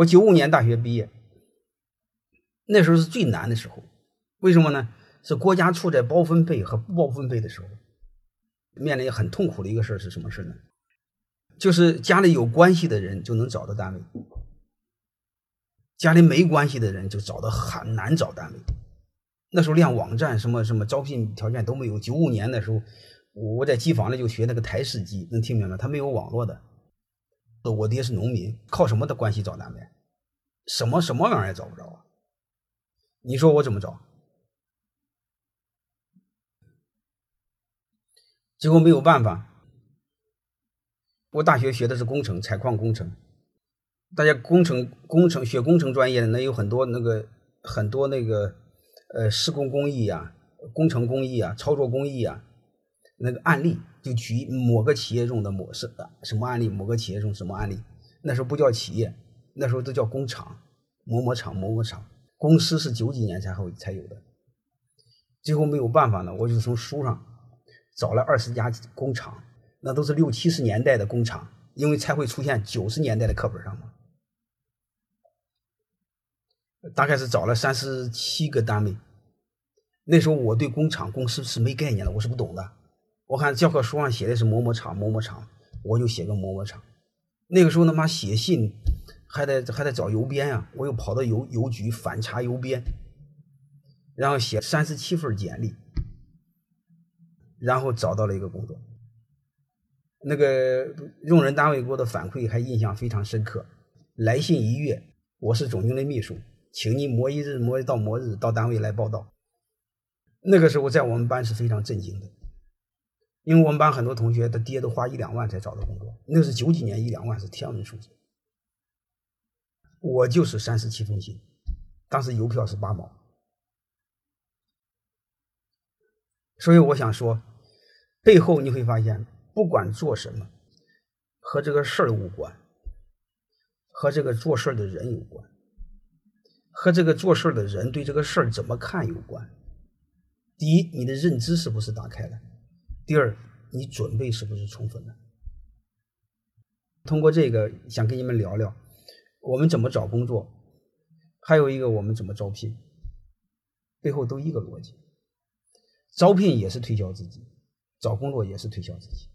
我九五年大学毕业，那时候是最难的时候，为什么呢？是国家处在包分配和不包分配的时候，面临很痛苦的一个事是什么事呢？就是家里有关系的人就能找到单位，家里没关系的人就找的很难找单位。那时候连网站什么什么招聘条件都没有。九五年的时候，我在机房里就学那个台式机，能听明白？它没有网络的。我爹是农民，靠什么的关系找单位？什么什么玩意儿也找不着啊！你说我怎么找？结果没有办法。我大学学的是工程，采矿工程。大家工程工程学工程专业的，那有很多那个很多那个呃施工工艺啊、工程工艺啊、操作工艺啊，那个案例就举某个企业中的某事什么案例，某个企业中什么案例。那时候不叫企业，那时候都叫工厂，某某厂某某厂。公司是九几年才后才有的。最后没有办法呢，我就从书上找了二十家工厂。那都是六七十年代的工厂，因为才会出现九十年代的课本上嘛。大概是找了三十七个单位。那时候我对工厂公司是没概念的，我是不懂的。我看教科书上写的是某某厂某某厂，我就写个某某厂。那个时候他妈写信还得还得找邮编呀，我又跑到邮邮局反查邮编，然后写三十七份简历，然后找到了一个工作。那个用人单位给我的反馈还印象非常深刻。来信一阅，我是总经理秘书，请你某一日某一到某日到单位来报道。那个时候在我们班是非常震惊的，因为我们班很多同学他爹都花一两万才找到工作，那是九几年一两万是天文数字。我就是三十七封信，当时邮票是八毛。所以我想说，背后你会发现。不管做什么，和这个事儿无关，和这个做事儿的人有关，和这个做事儿的人对这个事儿怎么看有关。第一，你的认知是不是打开了？第二，你准备是不是充分的？通过这个，想跟你们聊聊，我们怎么找工作，还有一个我们怎么招聘，背后都一个逻辑。招聘也是推销自己，找工作也是推销自己。